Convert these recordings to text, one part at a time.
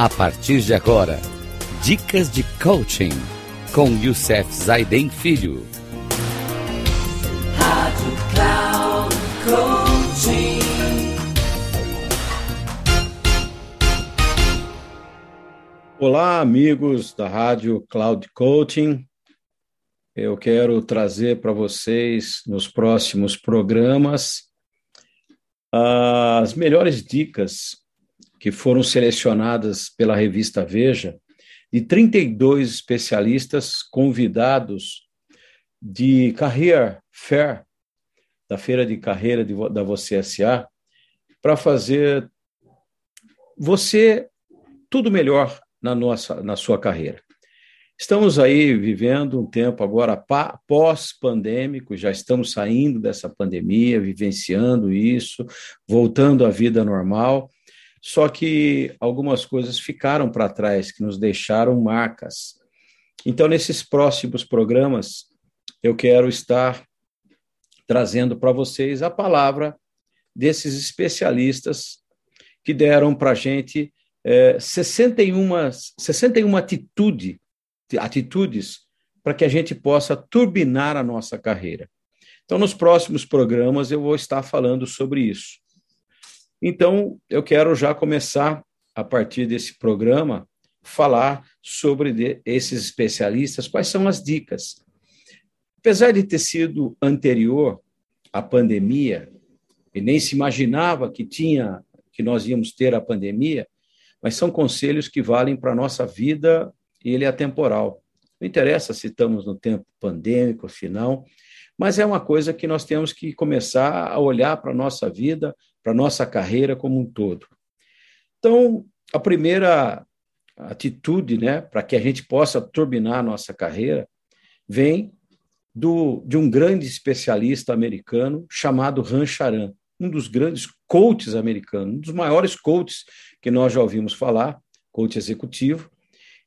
A partir de agora, dicas de coaching com Youssef Zaiden Filho. Rádio Cloud Coaching. Olá, amigos da Rádio Cloud Coaching. Eu quero trazer para vocês nos próximos programas as melhores dicas que foram selecionadas pela revista Veja, de 32 especialistas convidados de Career Fair, da Feira de Carreira de, da Você SA, para fazer você tudo melhor na, nossa, na sua carreira. Estamos aí vivendo um tempo agora pós-pandêmico, já estamos saindo dessa pandemia, vivenciando isso, voltando à vida normal, só que algumas coisas ficaram para trás, que nos deixaram marcas. Então, nesses próximos programas, eu quero estar trazendo para vocês a palavra desses especialistas que deram para a gente é, 61, 61 atitude, atitudes para que a gente possa turbinar a nossa carreira. Então, nos próximos programas, eu vou estar falando sobre isso. Então, eu quero já começar, a partir desse programa, falar sobre esses especialistas, quais são as dicas. Apesar de ter sido anterior à pandemia, e nem se imaginava que tinha que nós íamos ter a pandemia, mas são conselhos que valem para a nossa vida e ele é atemporal. Não interessa se estamos no tempo pandêmico, se mas é uma coisa que nós temos que começar a olhar para a nossa vida, para a nossa carreira como um todo. Então, a primeira atitude, né, para que a gente possa turbinar a nossa carreira, vem do, de um grande especialista americano chamado Han Charan, um dos grandes coaches americanos, um dos maiores coaches que nós já ouvimos falar, coach executivo.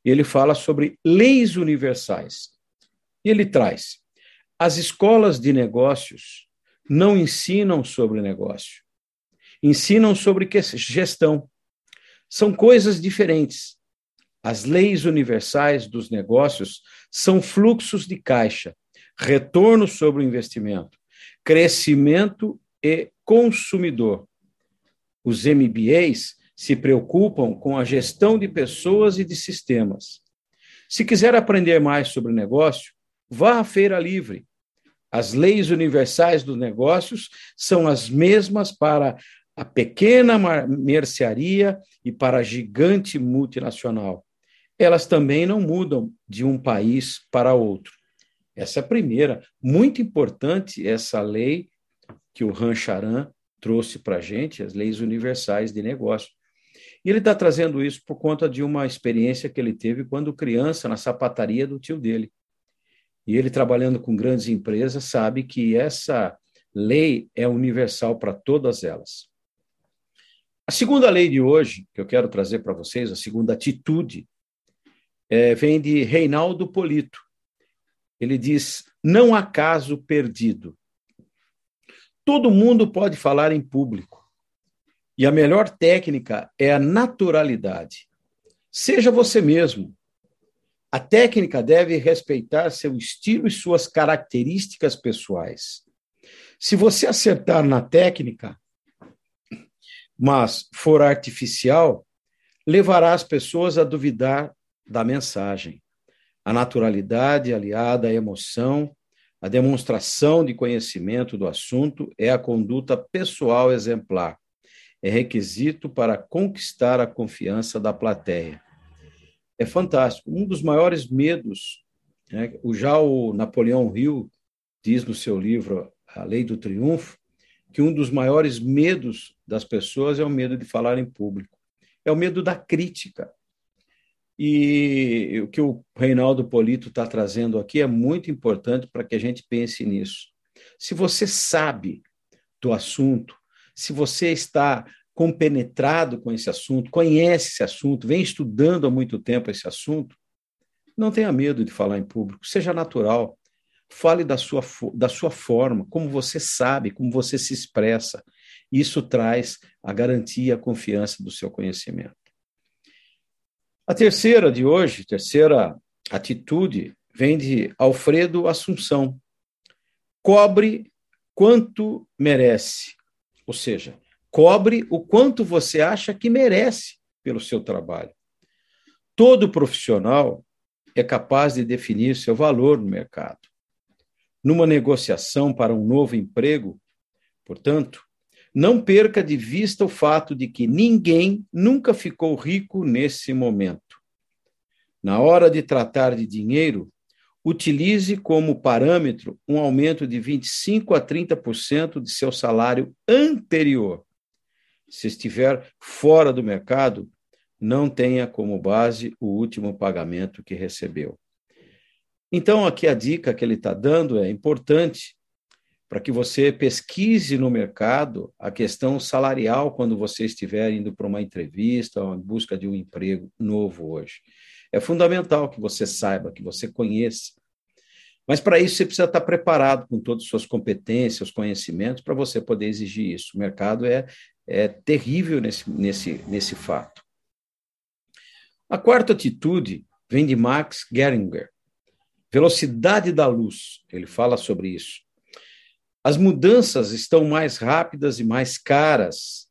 Ele fala sobre leis universais. E ele traz as escolas de negócios não ensinam sobre negócio, ensinam sobre gestão. São coisas diferentes. As leis universais dos negócios são fluxos de caixa, retorno sobre o investimento, crescimento e consumidor. Os MBAs se preocupam com a gestão de pessoas e de sistemas. Se quiser aprender mais sobre negócio, vá à Feira Livre as leis universais dos negócios são as mesmas para a pequena mercearia e para a gigante multinacional. Elas também não mudam de um país para outro. Essa é a primeira. Muito importante essa lei que o Rancharan trouxe para a gente, as leis universais de negócio. E ele está trazendo isso por conta de uma experiência que ele teve quando criança na sapataria do tio dele. E ele, trabalhando com grandes empresas, sabe que essa lei é universal para todas elas. A segunda lei de hoje, que eu quero trazer para vocês, a segunda atitude, é, vem de Reinaldo Polito. Ele diz: não há caso perdido. Todo mundo pode falar em público. E a melhor técnica é a naturalidade. Seja você mesmo. A técnica deve respeitar seu estilo e suas características pessoais. Se você acertar na técnica, mas for artificial, levará as pessoas a duvidar da mensagem. A naturalidade aliada à emoção, a demonstração de conhecimento do assunto é a conduta pessoal exemplar. É requisito para conquistar a confiança da plateia é fantástico. Um dos maiores medos, né, já o Napoleão Hill diz no seu livro A Lei do Triunfo, que um dos maiores medos das pessoas é o medo de falar em público. É o medo da crítica. E o que o Reinaldo Polito está trazendo aqui é muito importante para que a gente pense nisso. Se você sabe do assunto, se você está compenetrado com esse assunto, conhece esse assunto, vem estudando há muito tempo esse assunto, não tenha medo de falar em público, seja natural. Fale da sua, da sua forma, como você sabe, como você se expressa. Isso traz a garantia, a confiança do seu conhecimento. A terceira de hoje, terceira atitude, vem de Alfredo Assunção. Cobre quanto merece. Ou seja, cobre o quanto você acha que merece pelo seu trabalho. Todo profissional é capaz de definir seu valor no mercado. Numa negociação para um novo emprego, portanto, não perca de vista o fato de que ninguém nunca ficou rico nesse momento. Na hora de tratar de dinheiro, utilize como parâmetro um aumento de 25 a 30% de seu salário anterior. Se estiver fora do mercado, não tenha como base o último pagamento que recebeu. Então, aqui a dica que ele está dando é importante para que você pesquise no mercado a questão salarial quando você estiver indo para uma entrevista ou em busca de um emprego novo hoje. É fundamental que você saiba, que você conheça. Mas para isso você precisa estar preparado com todas as suas competências, conhecimentos, para você poder exigir isso. O mercado é, é terrível nesse, nesse, nesse fato. A quarta atitude vem de Max Geringer. Velocidade da luz. Ele fala sobre isso. As mudanças estão mais rápidas e mais caras.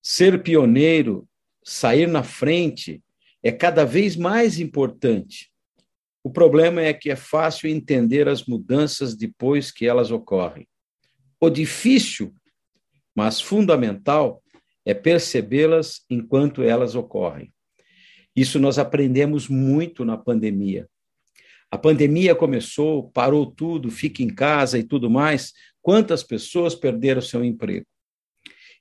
Ser pioneiro, sair na frente, é cada vez mais importante. O problema é que é fácil entender as mudanças depois que elas ocorrem. O difícil, mas fundamental, é percebê-las enquanto elas ocorrem. Isso nós aprendemos muito na pandemia. A pandemia começou, parou tudo, fica em casa e tudo mais. Quantas pessoas perderam seu emprego?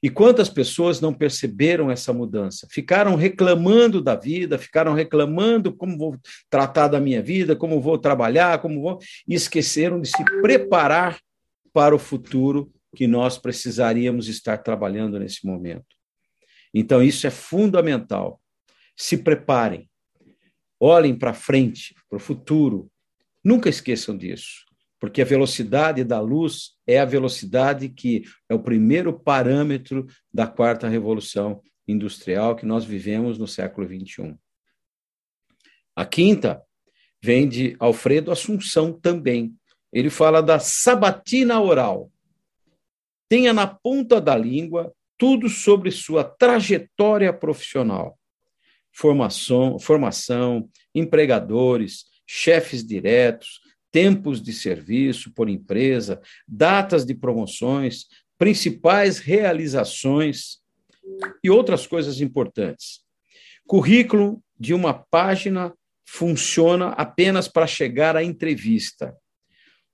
E quantas pessoas não perceberam essa mudança? Ficaram reclamando da vida, ficaram reclamando como vou tratar da minha vida, como vou trabalhar, como vou. E esqueceram de se preparar para o futuro que nós precisaríamos estar trabalhando nesse momento. Então, isso é fundamental. Se preparem, Olhem para frente, para o futuro. Nunca esqueçam disso, porque a velocidade da luz é a velocidade que é o primeiro parâmetro da quarta revolução industrial que nós vivemos no século XXI. A quinta vem de Alfredo Assunção também. Ele fala da sabatina oral. Tenha na ponta da língua tudo sobre sua trajetória profissional formação, formação, empregadores, chefes diretos, tempos de serviço por empresa, datas de promoções, principais realizações e outras coisas importantes. Currículo de uma página funciona apenas para chegar à entrevista.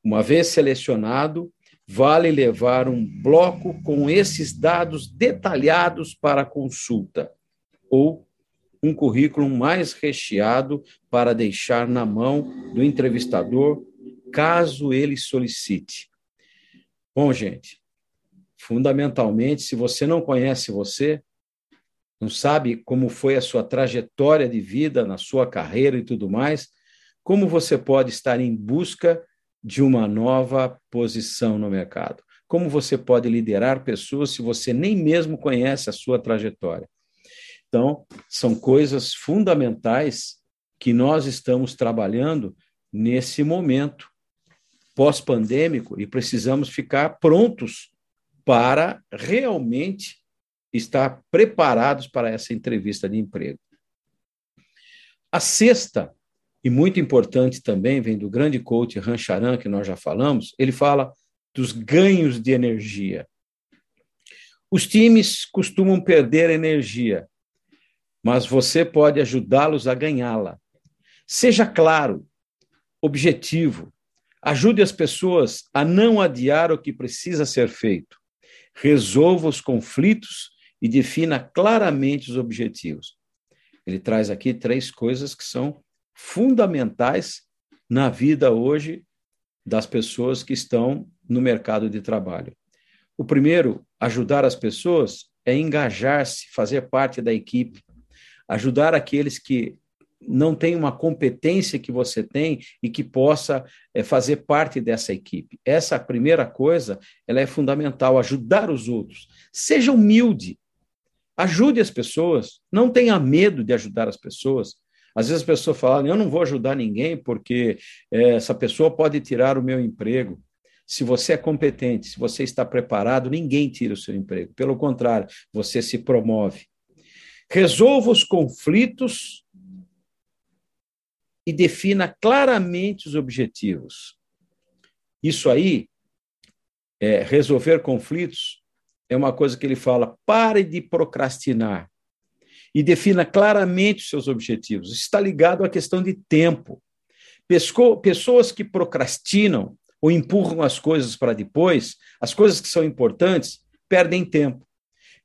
Uma vez selecionado, vale levar um bloco com esses dados detalhados para consulta ou um currículo mais recheado para deixar na mão do entrevistador, caso ele solicite. Bom, gente, fundamentalmente, se você não conhece você, não sabe como foi a sua trajetória de vida na sua carreira e tudo mais, como você pode estar em busca de uma nova posição no mercado? Como você pode liderar pessoas se você nem mesmo conhece a sua trajetória? Então, são coisas fundamentais que nós estamos trabalhando nesse momento pós-pandêmico e precisamos ficar prontos para realmente estar preparados para essa entrevista de emprego. A sexta, e muito importante também, vem do grande coach Rancharan, que nós já falamos, ele fala dos ganhos de energia. Os times costumam perder energia mas você pode ajudá-los a ganhá-la. Seja claro, objetivo, ajude as pessoas a não adiar o que precisa ser feito. Resolva os conflitos e defina claramente os objetivos. Ele traz aqui três coisas que são fundamentais na vida hoje das pessoas que estão no mercado de trabalho. O primeiro, ajudar as pessoas, é engajar-se, fazer parte da equipe, ajudar aqueles que não têm uma competência que você tem e que possa é, fazer parte dessa equipe. Essa primeira coisa, ela é fundamental, ajudar os outros. Seja humilde. Ajude as pessoas, não tenha medo de ajudar as pessoas. Às vezes as pessoas falam, eu não vou ajudar ninguém porque é, essa pessoa pode tirar o meu emprego. Se você é competente, se você está preparado, ninguém tira o seu emprego. Pelo contrário, você se promove. Resolva os conflitos e defina claramente os objetivos. Isso aí, é, resolver conflitos, é uma coisa que ele fala: pare de procrastinar e defina claramente os seus objetivos. Está ligado à questão de tempo. Pessoas que procrastinam ou empurram as coisas para depois, as coisas que são importantes, perdem tempo.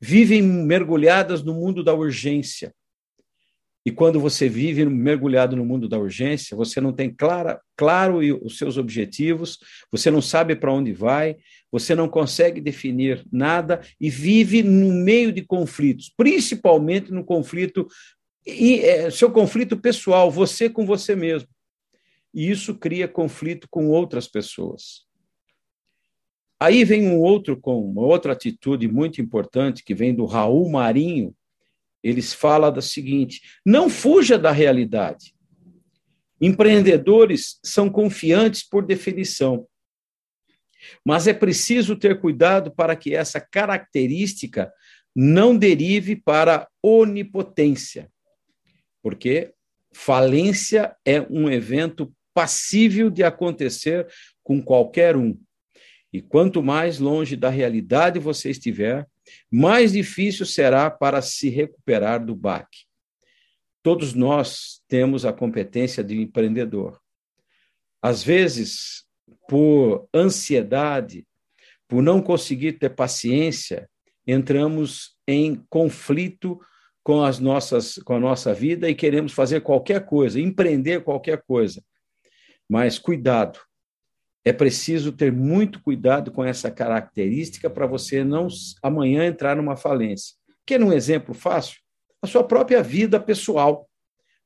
Vivem mergulhadas no mundo da urgência. E quando você vive mergulhado no mundo da urgência, você não tem clara, claro os seus objetivos, você não sabe para onde vai, você não consegue definir nada e vive no meio de conflitos, principalmente no conflito, e, é, seu conflito pessoal, você com você mesmo. E isso cria conflito com outras pessoas. Aí vem um outro com uma outra atitude muito importante que vem do Raul Marinho, eles falam da seguinte: não fuja da realidade. Empreendedores são confiantes por definição. Mas é preciso ter cuidado para que essa característica não derive para onipotência, porque falência é um evento passível de acontecer com qualquer um. E quanto mais longe da realidade você estiver, mais difícil será para se recuperar do baque. Todos nós temos a competência de empreendedor. Às vezes, por ansiedade, por não conseguir ter paciência, entramos em conflito com as nossas com a nossa vida e queremos fazer qualquer coisa, empreender qualquer coisa. Mas cuidado, é preciso ter muito cuidado com essa característica para você não amanhã entrar numa falência. Quer um exemplo fácil? A sua própria vida pessoal.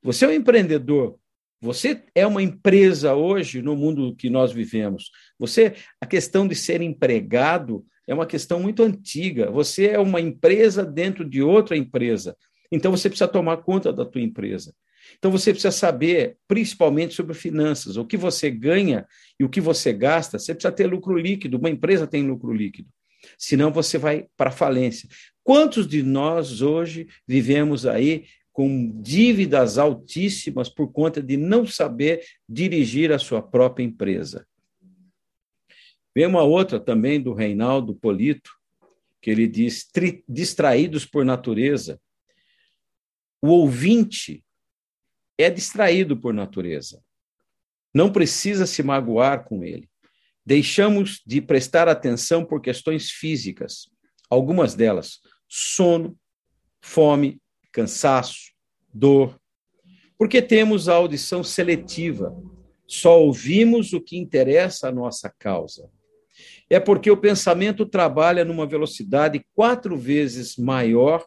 Você é um empreendedor, você é uma empresa hoje no mundo que nós vivemos. Você, a questão de ser empregado é uma questão muito antiga. Você é uma empresa dentro de outra empresa. Então você precisa tomar conta da tua empresa. Então você precisa saber, principalmente sobre finanças, o que você ganha e o que você gasta. Você precisa ter lucro líquido. Uma empresa tem lucro líquido. Senão você vai para falência. Quantos de nós hoje vivemos aí com dívidas altíssimas por conta de não saber dirigir a sua própria empresa? Vem uma outra também do Reinaldo Polito, que ele diz: distraídos por natureza. O ouvinte é distraído por natureza. Não precisa se magoar com ele. Deixamos de prestar atenção por questões físicas, algumas delas sono, fome, cansaço, dor. Porque temos a audição seletiva, só ouvimos o que interessa à nossa causa. É porque o pensamento trabalha numa velocidade quatro vezes maior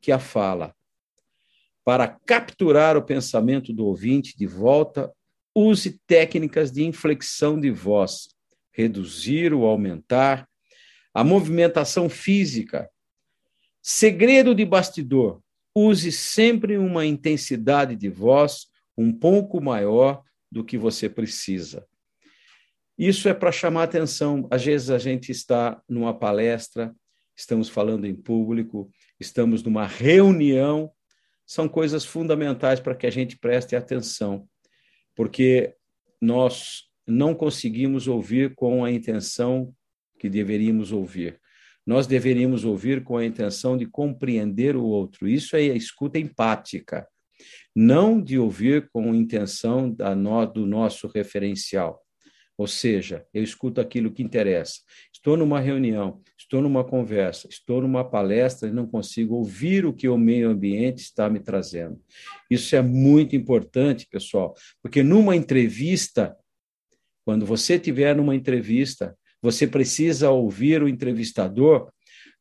que a fala. Para capturar o pensamento do ouvinte de volta, use técnicas de inflexão de voz, reduzir ou aumentar, a movimentação física. Segredo de bastidor: use sempre uma intensidade de voz um pouco maior do que você precisa. Isso é para chamar atenção. Às vezes a gente está numa palestra, estamos falando em público, estamos numa reunião são coisas fundamentais para que a gente preste atenção, porque nós não conseguimos ouvir com a intenção que deveríamos ouvir. Nós deveríamos ouvir com a intenção de compreender o outro. Isso é a escuta empática, não de ouvir com a intenção da no, do nosso referencial. Ou seja, eu escuto aquilo que interessa. Estou numa reunião, estou numa conversa, estou numa palestra e não consigo ouvir o que o meio ambiente está me trazendo. Isso é muito importante, pessoal, porque numa entrevista, quando você tiver numa entrevista, você precisa ouvir o entrevistador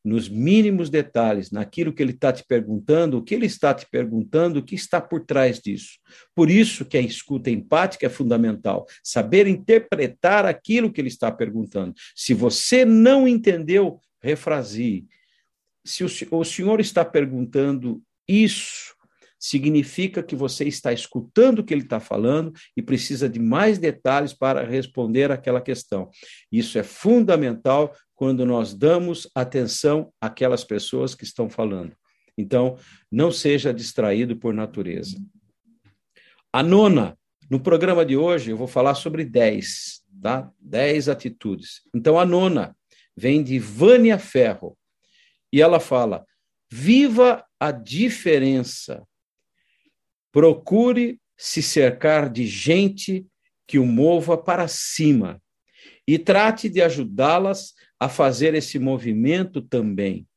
nos mínimos detalhes, naquilo que ele está te perguntando, o que ele está te perguntando, o que está por trás disso. Por isso que a escuta empática é fundamental, saber interpretar aquilo que ele está perguntando. Se você não entendeu, refrasie. se o, o senhor está perguntando isso, significa que você está escutando o que ele está falando e precisa de mais detalhes para responder aquela questão. Isso é fundamental quando nós damos atenção àquelas pessoas que estão falando. Então, não seja distraído por natureza. A nona, no programa de hoje, eu vou falar sobre 10, tá? 10 atitudes. Então, a nona vem de Vânia Ferro. E ela fala: viva a diferença. Procure se cercar de gente que o mova para cima e trate de ajudá-las a fazer esse movimento também.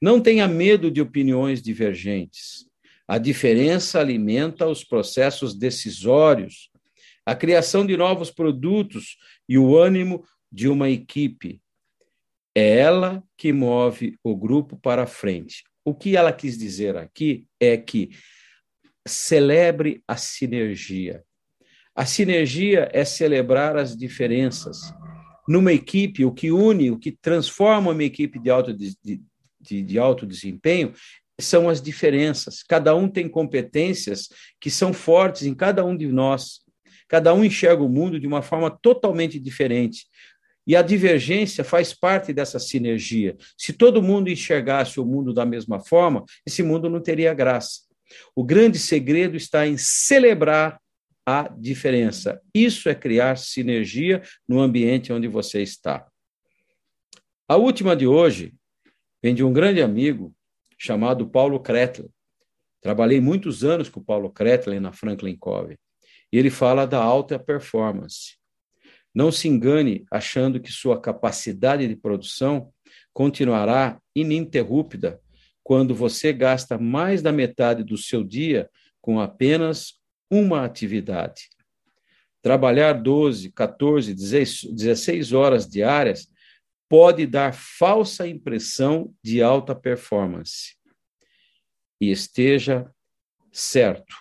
Não tenha medo de opiniões divergentes. A diferença alimenta os processos decisórios, a criação de novos produtos e o ânimo de uma equipe. É ela que move o grupo para frente. O que ela quis dizer aqui é que celebre a sinergia. A sinergia é celebrar as diferenças. Numa equipe, o que une, o que transforma uma equipe de alto, de, de, de alto desempenho são as diferenças. Cada um tem competências que são fortes em cada um de nós. Cada um enxerga o mundo de uma forma totalmente diferente. E a divergência faz parte dessa sinergia. Se todo mundo enxergasse o mundo da mesma forma, esse mundo não teria graça. O grande segredo está em celebrar a diferença. Isso é criar sinergia no ambiente onde você está. A última de hoje vem de um grande amigo chamado Paulo Kretler. Trabalhei muitos anos com o Paulo Kretler na Franklin Covey. E ele fala da alta performance. Não se engane achando que sua capacidade de produção continuará ininterrupta quando você gasta mais da metade do seu dia com apenas uma atividade. Trabalhar 12, 14, 16 horas diárias pode dar falsa impressão de alta performance. E esteja certo,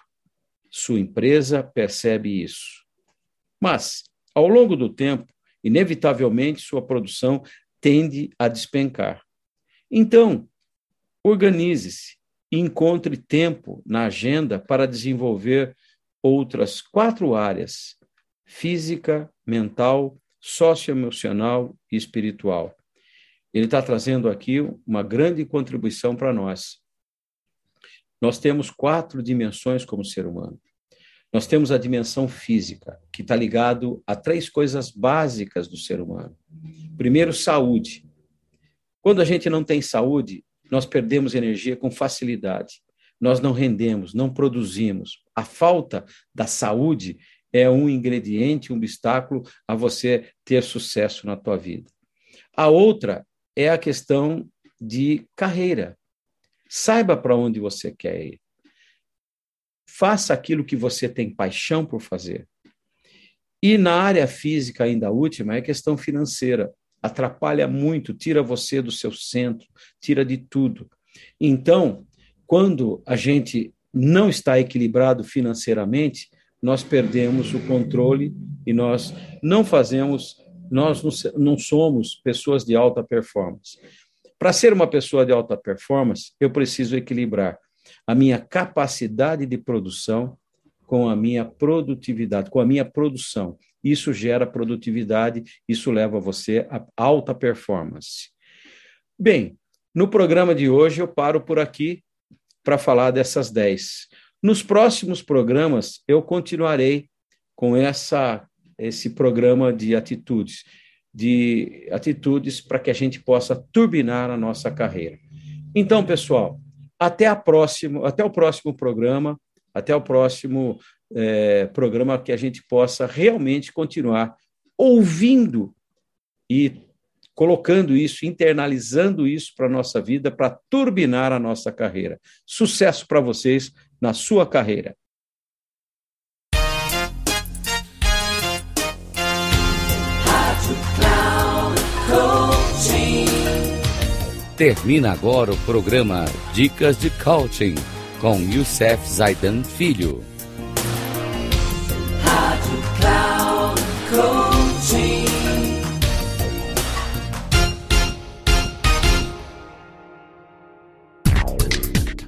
sua empresa percebe isso. Mas, ao longo do tempo, inevitavelmente sua produção tende a despencar. Então, organize-se e encontre tempo na agenda para desenvolver outras quatro áreas: física, mental, socioemocional e espiritual. Ele está trazendo aqui uma grande contribuição para nós. Nós temos quatro dimensões como ser humano. Nós temos a dimensão física, que está ligado a três coisas básicas do ser humano. Primeiro, saúde. Quando a gente não tem saúde, nós perdemos energia com facilidade. Nós não rendemos, não produzimos. A falta da saúde é um ingrediente, um obstáculo a você ter sucesso na tua vida. A outra é a questão de carreira. Saiba para onde você quer ir. Faça aquilo que você tem paixão por fazer. E na área física, ainda última, é a questão financeira. Atrapalha muito, tira você do seu centro, tira de tudo. Então, quando a gente não está equilibrado financeiramente, nós perdemos o controle e nós não fazemos, nós não somos pessoas de alta performance. Para ser uma pessoa de alta performance, eu preciso equilibrar a minha capacidade de produção com a minha produtividade, com a minha produção. Isso gera produtividade, isso leva você a alta performance. Bem, no programa de hoje eu paro por aqui para falar dessas 10. Nos próximos programas eu continuarei com essa esse programa de atitudes, de atitudes para que a gente possa turbinar a nossa carreira. Então, pessoal, até, a próximo, até o próximo programa, até o próximo é, programa que a gente possa realmente continuar ouvindo e colocando isso, internalizando isso para a nossa vida, para turbinar a nossa carreira. Sucesso para vocês na sua carreira. Termina agora o programa Dicas de Coaching com Youssef Zaidan Filho.